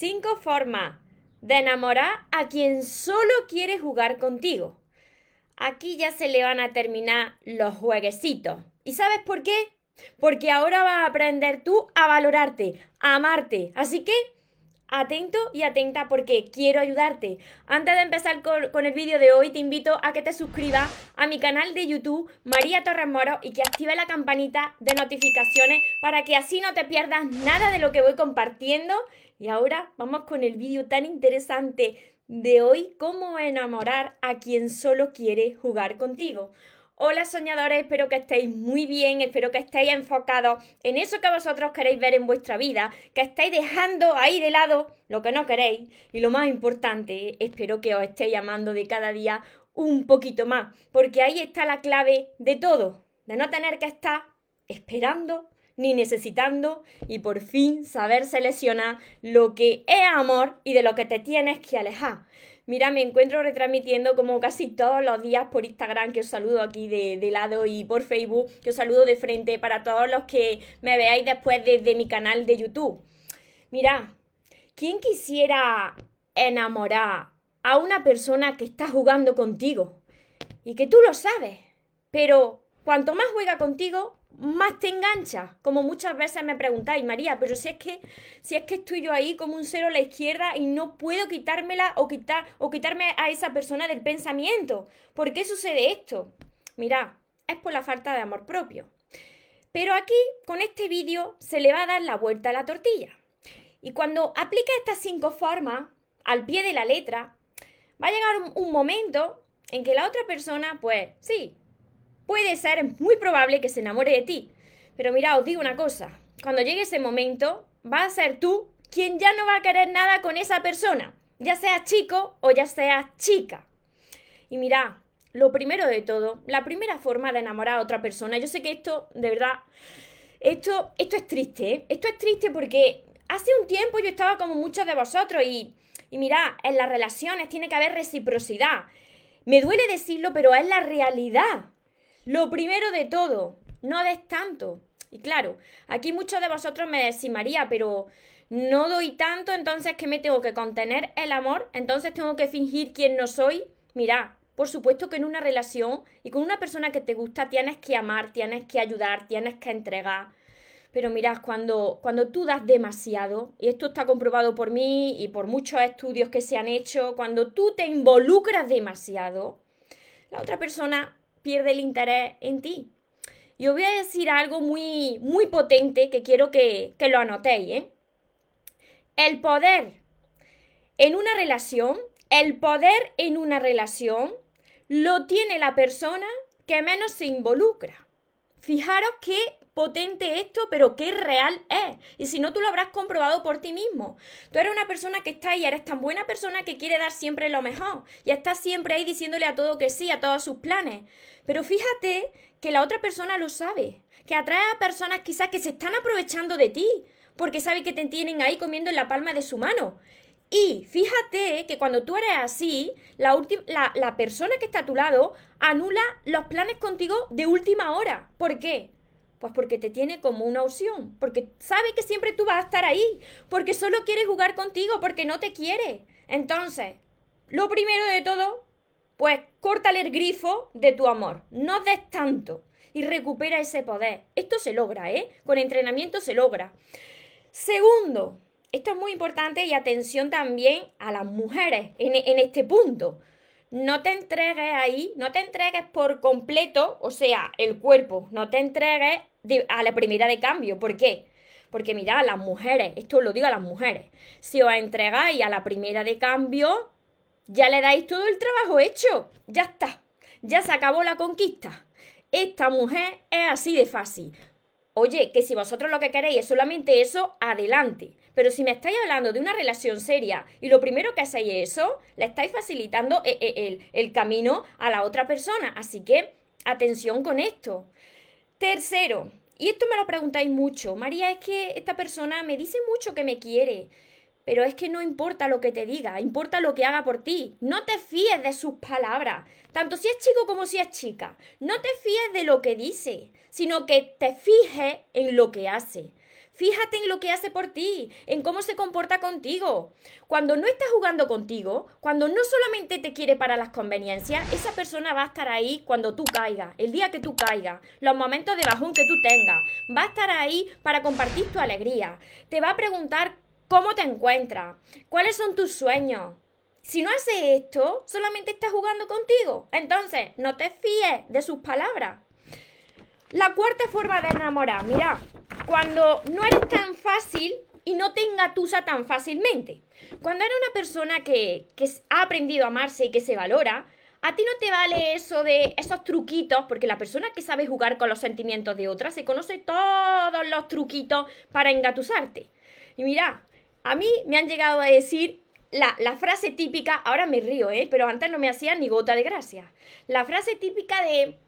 Cinco formas de enamorar a quien solo quiere jugar contigo. Aquí ya se le van a terminar los jueguecitos. ¿Y sabes por qué? Porque ahora vas a aprender tú a valorarte, a amarte. Así que atento y atenta porque quiero ayudarte. Antes de empezar con, el vídeo de hoy, te invito a que te suscribas a mi canal de YouTube, María Torres Moro, y que active la campanita de notificaciones para que así no te pierdas nada de lo que voy compartiendo. Y ahora vamos con el vídeo tan interesante de hoy, cómo enamorar a quien solo quiere jugar contigo. Hola soñadores, espero que estéis muy bien, espero que estéis enfocados en eso que vosotros queréis ver en vuestra vida, que estéis dejando ahí de lado lo que no queréis y lo más importante, espero que os estéis llamando de cada día un poquito más, porque ahí está la clave de todo, de no tener que estar esperando ni necesitando y por fin saber seleccionar lo que es amor y de lo que te tienes que alejar. Mira, me encuentro retransmitiendo como casi todos los días por Instagram, que os saludo aquí de, lado, y por Facebook, que os saludo de frente para todos los que me veáis después desde mi canal de YouTube. Mira, ¿quién quisiera enamorar a una persona que está jugando contigo? Y que tú lo sabes, pero cuanto más juega contigo, más te engancha. Como muchas veces me preguntáis, María, pero si es que, si es que estoy yo ahí como un cero a la izquierda y no puedo quitármela o, quitar, o quitarme a esa persona del pensamiento. ¿Por qué sucede esto? Mira, es por la falta de amor propio. Pero aquí, con este vídeo, se le va a dar la vuelta a la tortilla. Y cuando aplica estas cinco formas al pie de la letra, va a llegar un momento en que la otra persona, pues sí, puede ser muy probable que se enamore de ti. Pero mira, os digo una cosa, cuando llegue ese momento, va a ser tú quien ya no va a querer nada con esa persona, ya sea chico o ya sea chica. Y mira, lo primero de todo, la primera forma de enamorar a otra persona, yo sé que esto, de verdad, esto, esto es triste, ¿eh? esto es triste porque hace un tiempo yo estaba como muchos de vosotros y, y mira, en las relaciones tiene que haber reciprocidad. Me duele decirlo, pero es la realidad. Lo primero de todo, no des tanto. Y claro, aquí muchos de vosotros me decís, María, pero no doy tanto, entonces que me tengo que contener el amor, entonces tengo que fingir quién no soy. Mira, por supuesto que en una relación y con una persona que te gusta tienes que amar, tienes que ayudar, tienes que entregar. Pero mirad, cuando, cuando tú das demasiado, y esto está comprobado por mí y por muchos estudios que se han hecho, cuando tú te involucras demasiado, la otra persona pierde el interés en ti. Y os voy a decir algo muy, muy potente que quiero que, que lo anotéis. ¿eh? El poder en una relación, el poder en una relación lo tiene la persona que menos se involucra. Fijaros qué potente esto, pero qué real es. Y si no, tú lo habrás comprobado por ti mismo. Tú eres una persona que está ahí, eres tan buena persona que quiere dar siempre lo mejor. Y estás siempre ahí diciéndole a todo que sí, a todos sus planes. Pero fíjate que la otra persona lo sabe. Que atrae a personas quizás que se están aprovechando de ti. Porque sabe que te tienen ahí comiendo en la palma de su mano. Y fíjate que cuando tú eres así, la, la, la, persona que está a tu lado anula los planes contigo de última hora. ¿Por qué? Pues porque te tiene como una opción, porque sabe que siempre tú vas a estar ahí, porque solo quiere jugar contigo, porque no te quiere. Entonces, lo primero de todo, pues córtale el grifo de tu amor, no des tanto y recupera ese poder. Esto se logra, ¿eh? Con entrenamiento se logra. Segundo, esto es muy importante y atención también a las mujeres en, en este punto no te entregues ahí, no te entregues por completo, o sea, el cuerpo, no te entregues a la primera de cambio. ¿Por qué? Porque mirad, las mujeres, esto lo digo a las mujeres, si os entregáis a la primera de cambio, ya le dais todo el trabajo hecho, ya está, ya se acabó la conquista. Esta mujer es así de fácil. Oye, que si vosotros lo que queréis es solamente eso, adelante. Pero si me estáis hablando de una relación seria y lo primero que hacéis es eso, le estáis facilitando eh, eh, el, el camino a la otra persona. Así que atención con esto. Tercero, y esto me lo preguntáis mucho, María, es que esta persona me dice mucho que me quiere, pero es que no importa lo que te diga, importa lo que haga por ti. No te fíes de sus palabras, tanto si es chico como si es chica. No te fíes de lo que dice, sino que te fijes en lo que hace. Fíjate en lo que hace por ti, en cómo se comporta contigo. Cuando no está jugando contigo, cuando no solamente te quiere para las conveniencias, esa persona va a estar ahí cuando tú caigas, el día que tú caigas, los momentos de bajón que tú tengas. Va a estar ahí para compartir tu alegría. Te va a preguntar cómo te encuentras, cuáles son tus sueños. Si no hace esto, solamente está jugando contigo. Entonces, no te fíes de sus palabras. La cuarta forma de enamorar, mira, cuando no eres tan fácil y no te engatusa tan fácilmente. Cuando eres una persona que, ha aprendido a amarse y que se valora, a ti no te vale eso de esos truquitos, porque la persona que sabe jugar con los sentimientos de otra se conoce todos los truquitos para engatusarte. Y mira, a mí me han llegado a decir la, la, frase típica, ahora me río, ¿eh? pero antes no me hacía ni gota de gracia. La frase típica de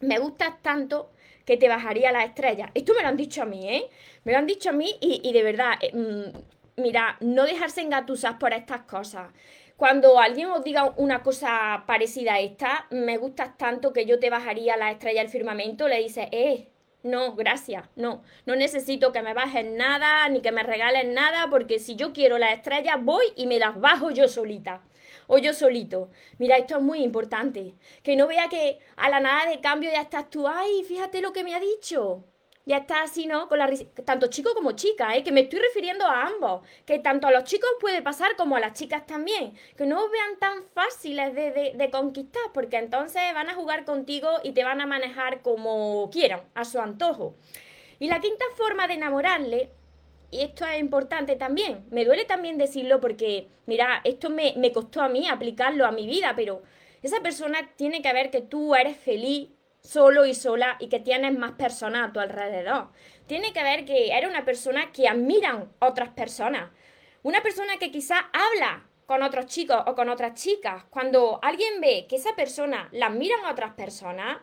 me gustas tanto que te bajaría la estrella. Esto me lo han dicho a mí, ¿eh? Me lo han dicho a mí y, de verdad, eh, mm, mira, no dejarse engatusar por estas cosas. Cuando alguien os diga una cosa parecida a esta, me gustas tanto que yo te bajaría la estrella del firmamento, le dices, eh, no, gracias, no, no necesito que me bajes nada, ni que me regales nada, porque si yo quiero las estrellas, voy y me las bajo yo solita o yo solito. Mira, esto es muy importante. Que no vea que a la nada de cambio ya estás tú, ay, fíjate lo que me ha dicho. Ya está así, ¿no? Con la tanto chico como chica, ¿eh? Que me estoy refiriendo a ambos. Que tanto a los chicos puede pasar como a las chicas también. Que no vean tan fáciles de, de conquistar, porque entonces van a jugar contigo y te van a manejar como quieran, a su antojo. Y la quinta forma de enamorarle esto es importante también. Me duele también decirlo porque, mira, esto me, me costó a mí aplicarlo a mi vida, pero esa persona tiene que ver que tú eres feliz solo y sola y que tienes más personas a tu alrededor. Tiene que ver que eres una persona que admiran otras personas. Una persona que quizás habla con otros chicos o con otras chicas. Cuando alguien ve que esa persona la admiran a otras personas,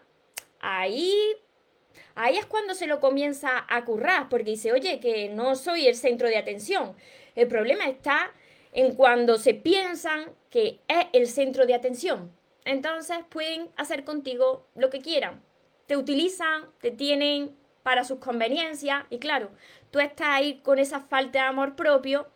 ahí ahí es cuando se lo comienza a currar, porque dice, oye, que no soy el centro de atención. El problema está en cuando se piensan que es el centro de atención. Entonces pueden hacer contigo lo que quieran. Te utilizan, te tienen para sus conveniencias y claro, tú estás ahí con esa falta de amor propio,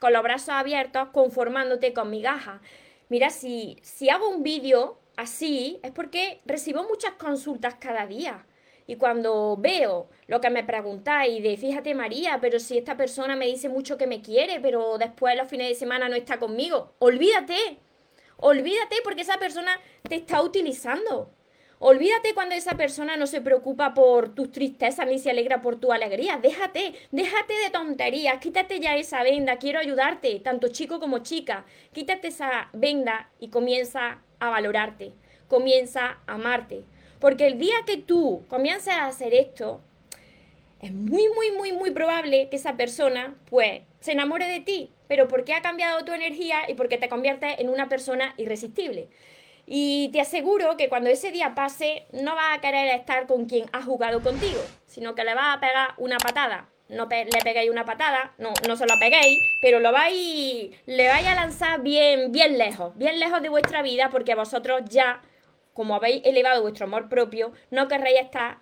con los brazos abiertos, conformándote con migajas. Mira, si, si hago un vídeo así, es porque recibo muchas consultas cada día. Y cuando veo lo que me preguntáis de, fíjate María, pero si esta persona me dice mucho que me quiere, pero después los fines de semana no está conmigo, olvídate, olvídate porque esa persona te está utilizando. Olvídate cuando esa persona no se preocupa por tus tristezas ni se alegra por tu alegría. Déjate, déjate de tonterías, quítate ya esa venda, quiero ayudarte, tanto chico como chica. Quítate esa venda y comienza a valorarte, comienza a amarte. Porque el día que tú comiences a hacer esto, es muy, muy, muy, muy probable que esa persona, pues, se enamore de ti, pero porque ha cambiado tu energía y porque te conviertes en una persona irresistible. Y te aseguro que cuando ese día pase, no vas a querer estar con quien ha jugado contigo, sino que le vas a pegar una patada. No le peguéis una patada, no, no se la peguéis, pero lo vais, le vais a lanzar bien, bien lejos, bien lejos de vuestra vida, porque vosotros ya como habéis elevado vuestro amor propio, no querréis estar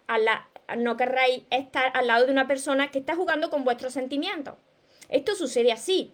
no querréis estar al lado de una persona que está jugando con vuestros sentimientos. Esto sucede así.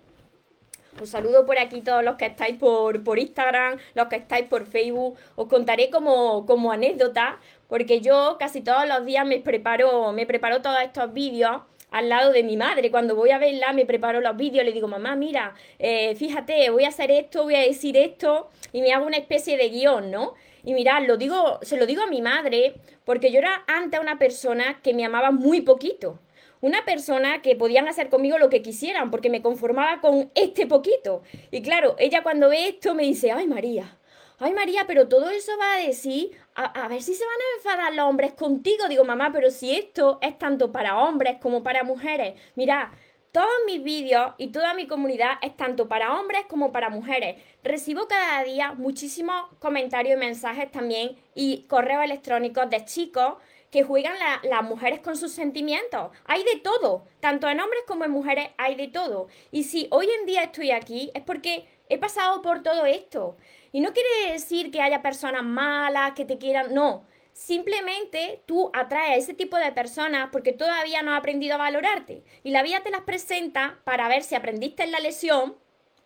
Os saludo por aquí todos los que estáis por, por Instagram, los que estáis por Facebook. Os contaré como, como anécdota, porque yo casi todos los días me preparo, me preparo todos estos vídeos al lado de mi madre. Cuando voy a verla, me preparo los vídeos, le digo, mamá, mira, eh, fíjate, voy a hacer esto, voy a decir esto, y me hago una especie de guion, ¿no? Y mirad, lo digo, se lo digo a mi madre, porque yo era antes una persona que me amaba muy poquito. Una persona que podían hacer conmigo lo que quisieran, porque me conformaba con este poquito. Y claro, ella cuando ve esto me dice, ay María, ay María, pero todo eso va a decir, a, a, ver si se van a enfadar los hombres contigo. Digo, mamá, pero si esto es tanto para hombres como para mujeres. Mira, todos mis vídeos y toda mi comunidad es tanto para hombres como para mujeres. Recibo cada día muchísimos comentarios y mensajes también y correos electrónicos de chicos que juegan las mujeres con sus sentimientos. Hay de todo, tanto en hombres como en mujeres hay de todo. Y si hoy en día estoy aquí es porque he pasado por todo esto. Y no quiere decir que haya personas malas que te quieran, no Simplemente tú atraes a ese tipo de personas porque todavía no has aprendido a valorarte. Y la vida te las presenta para ver si aprendiste en la lesión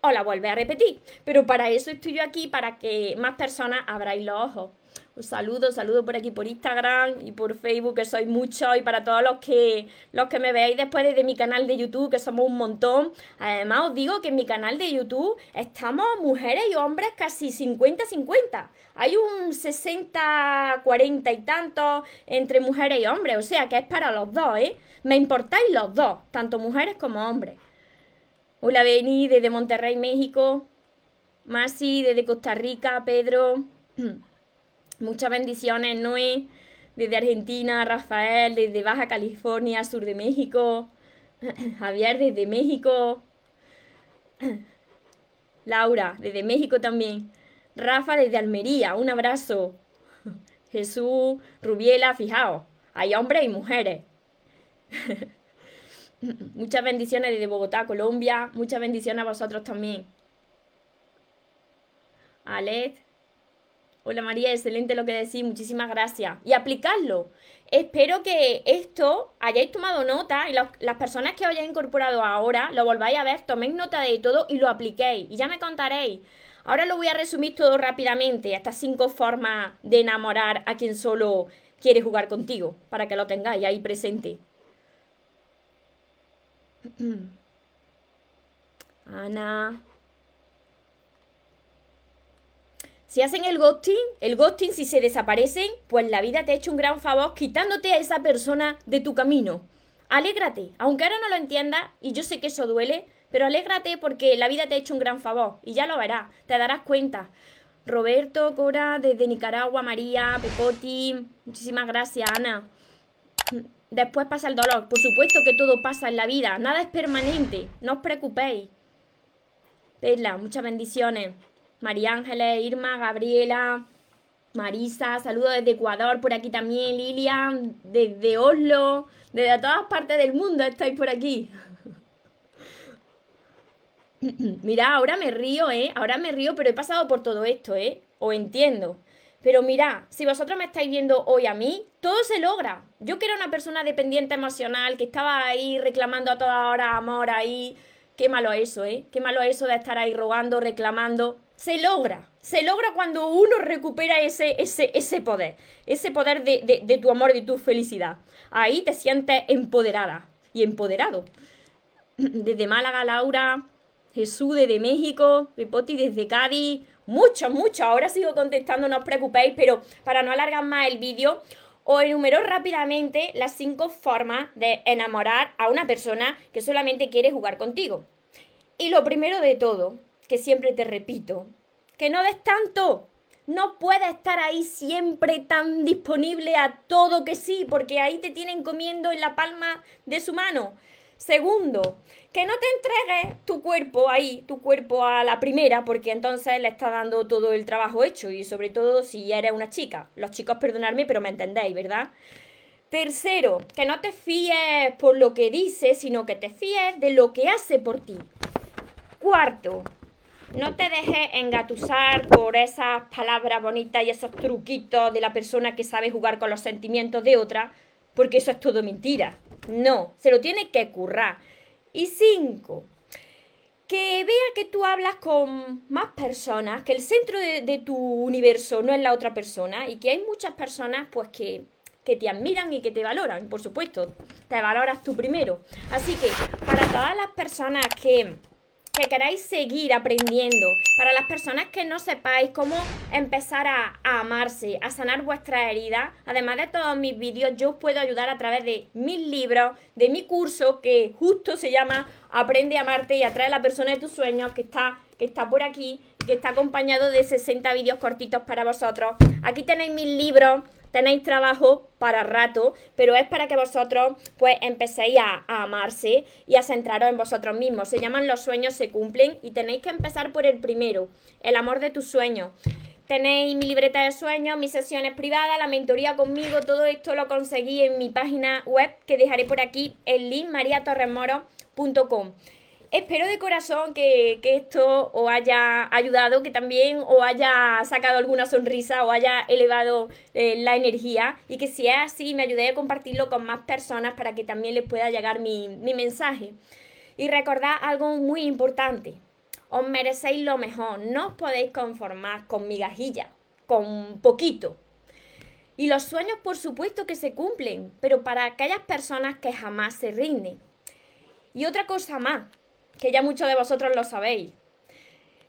o la vuelves a repetir. Pero para eso estoy yo aquí, para que más personas abráis los ojos. Un saludo, saludo por aquí por Instagram y por Facebook, que sois muchos, y para todos los que, los que me veáis después desde mi canal de YouTube, que somos un montón. Además, os digo que en mi canal de YouTube estamos mujeres y hombres casi 50-50. Hay un 60-40 y tantos entre mujeres y hombres, o sea que es para los dos, ¿eh? Me importáis los dos, tanto mujeres como hombres. Hola Beni, desde Monterrey, México. Masi, desde Costa Rica, Pedro. Muchas bendiciones, Noé, desde Argentina, Rafael, desde Baja California, sur de México, Javier desde México, Laura desde México también, Rafa desde Almería, un abrazo, Jesús, Rubiela, fijaos, hay hombres y mujeres. Muchas bendiciones desde Bogotá, Colombia, muchas bendiciones a vosotros también. Alex, Hola María, excelente lo que decís, muchísimas gracias. Y aplicadlo. Espero que esto hayáis tomado nota y las personas que os hayáis incorporado ahora lo volváis a ver, toméis nota de todo y lo apliquéis. Y ya me contaréis. Ahora lo voy a resumir todo rápidamente, estas cinco formas de enamorar a quien solo quiere jugar contigo, para que lo tengáis ahí presente. Ana, Si hacen el ghosting, el ghosting, si se desaparecen, pues la vida te ha hecho un gran favor quitándote a esa persona de tu camino. Alégrate, aunque ahora no lo entiendas, y yo sé que eso duele, pero alégrate porque la vida te ha hecho un gran favor, y ya lo verás, te darás cuenta. Roberto, Cora, desde Nicaragua, María, Pepoti, muchísimas gracias, Ana. Después pasa el dolor, por supuesto que todo pasa en la vida, nada es permanente, no os preocupéis. Perla, muchas bendiciones. María Ángeles, Irma, Gabriela, Marisa, saludos desde Ecuador, por aquí también, Lilian, desde Oslo, desde todas partes del mundo estáis por aquí. Mira, ahora me río, ¿eh? Ahora me río, pero he pasado por todo esto, ¿eh? O entiendo. Pero mira, si vosotros me estáis viendo hoy a mí, todo se logra. Yo que era una persona dependiente emocional, que estaba ahí reclamando a toda hora amor ahí. Qué malo eso, ¿eh? Qué malo eso de estar ahí rogando, reclamando se logra. Se logra cuando uno recupera ese, ese, ese poder, ese poder de, de, tu amor de tu felicidad. Ahí te sientes empoderada y empoderado. Desde Málaga, Laura, Jesús desde México, Pepoti desde Cádiz, mucho, mucho. Ahora sigo contestando, no os preocupéis, pero para no alargar más el vídeo, os enumero rápidamente las cinco formas de enamorar a una persona que solamente quiere jugar contigo. Y lo primero de todo, que siempre te repito, que no des tanto. No puedes estar ahí siempre tan disponible a todo que sí, porque ahí te tienen comiendo en la palma de su mano. Segundo, que no te entregues tu cuerpo ahí, tu cuerpo a la primera, porque entonces le está dando todo el trabajo hecho y sobre todo si eres una chica. Los chicos, perdonadme, pero me entendéis, ¿verdad? Tercero, que no te fíes por lo que dice, sino que te fíes de lo que hace por ti. Cuarto, no te dejes engatusar por esas palabras bonitas y esos truquitos de la persona que sabe jugar con los sentimientos de otra, porque eso es todo mentira. No, se lo tiene que currar. Y cinco, que vea que tú hablas con más personas, que el centro de, tu universo no es la otra persona y que hay muchas personas pues que, que te admiran y que te valoran, por supuesto, te valoras tú primero. Así que para todas las personas que que queráis seguir aprendiendo, para las personas que no sepáis cómo empezar a, amarse, a sanar vuestras heridas, además de todos mis vídeos, yo os puedo ayudar a través de mis libros, de mi curso que justo se llama Aprende a amarte y atrae a la persona de tus sueños, que está, que está por aquí, que está acompañado de 60 vídeos cortitos para vosotros. Aquí tenéis mis libros tenéis trabajo para rato, pero es para que vosotros pues empecéis a, amarse y a centraros en vosotros mismos. Se llaman los sueños se cumplen y tenéis que empezar por el primero, el amor de tus sueños. Tenéis mi libreta de sueños, mis sesiones privadas, la mentoría conmigo, todo esto lo conseguí en mi página web que dejaré por aquí, el link mariatorremoro.com. Espero de corazón que, esto os haya ayudado, que también os haya sacado alguna sonrisa o haya elevado eh, la energía y que si es así me ayudéis a compartirlo con más personas para que también les pueda llegar mi, mi mensaje. Y recordad algo muy importante, os merecéis lo mejor, no os podéis conformar con migajillas, con poquito. Y los sueños por supuesto que se cumplen, pero para aquellas personas que jamás se rinden. Y otra cosa más, que ya muchos de vosotros lo sabéis.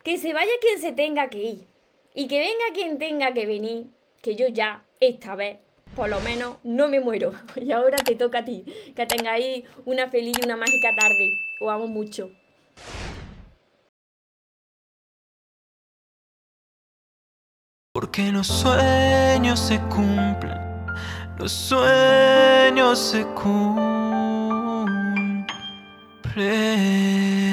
Que se vaya quien se tenga que ir y que venga quien tenga que venir, que yo ya, esta vez, por lo menos, no me muero. Y ahora te toca a ti, que tengáis una feliz y una mágica tarde. Os amo mucho. Porque los sueños se cumplen, los sueños se cumplen. place.